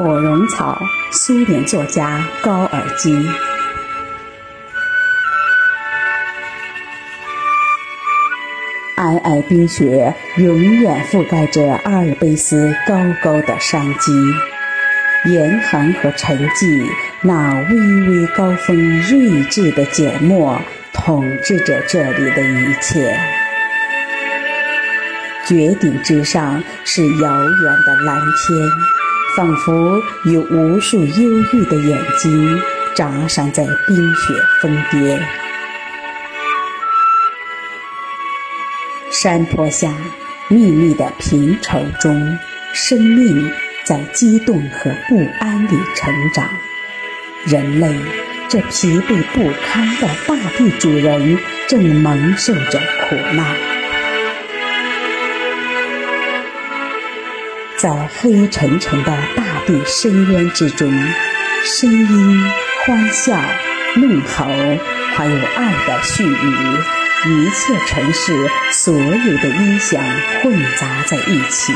火绒草，苏联作家高尔基。皑皑冰雪永远覆盖着阿尔卑斯高高的山脊，严寒和沉寂，那巍巍高峰睿智的缄默统治着这里的一切。绝顶之上是遥远的蓝天，仿佛有无数忧郁的眼睛眨闪在冰雪峰巅。山坡下，密密的平畴中，生命在激动和不安里成长。人类，这疲惫不堪的大地主人，正蒙受着苦难。在黑沉沉的大地深渊之中，声音、欢笑、怒吼，还有爱的絮语。一切城市所有的音响混杂在一起，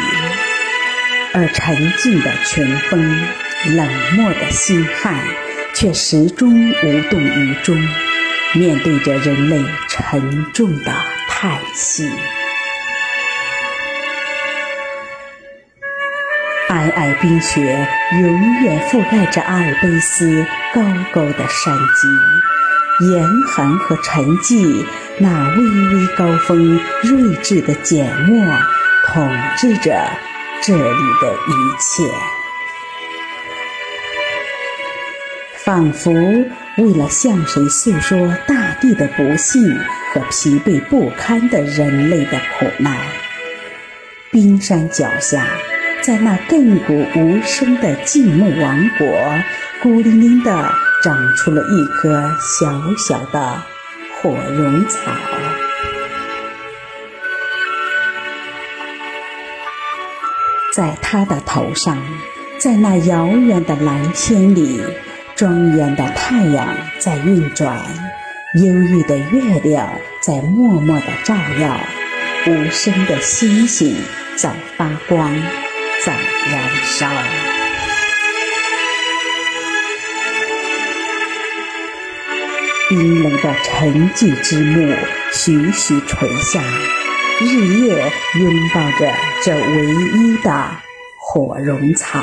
而沉静的群峰、冷漠的星汉，却始终无动于衷，面对着人类沉重的叹息。皑皑冰雪永远覆盖着阿尔卑斯高高的山脊，严寒和沉寂。那巍巍高峰，睿智的缄默，统治着这里的一切，仿佛为了向谁诉说大地的不幸和疲惫不堪的人类的苦难。冰山脚下，在那亘古无声的静穆王国，孤零零地长出了一棵小小的。火绒草，在他的头上，在那遥远的蓝天里，庄严的太阳在运转，忧郁的月亮在默默的照耀，无声的星星在发光，在燃烧。冰冷的沉寂之木徐徐垂下，日夜拥抱着这唯一的火绒草。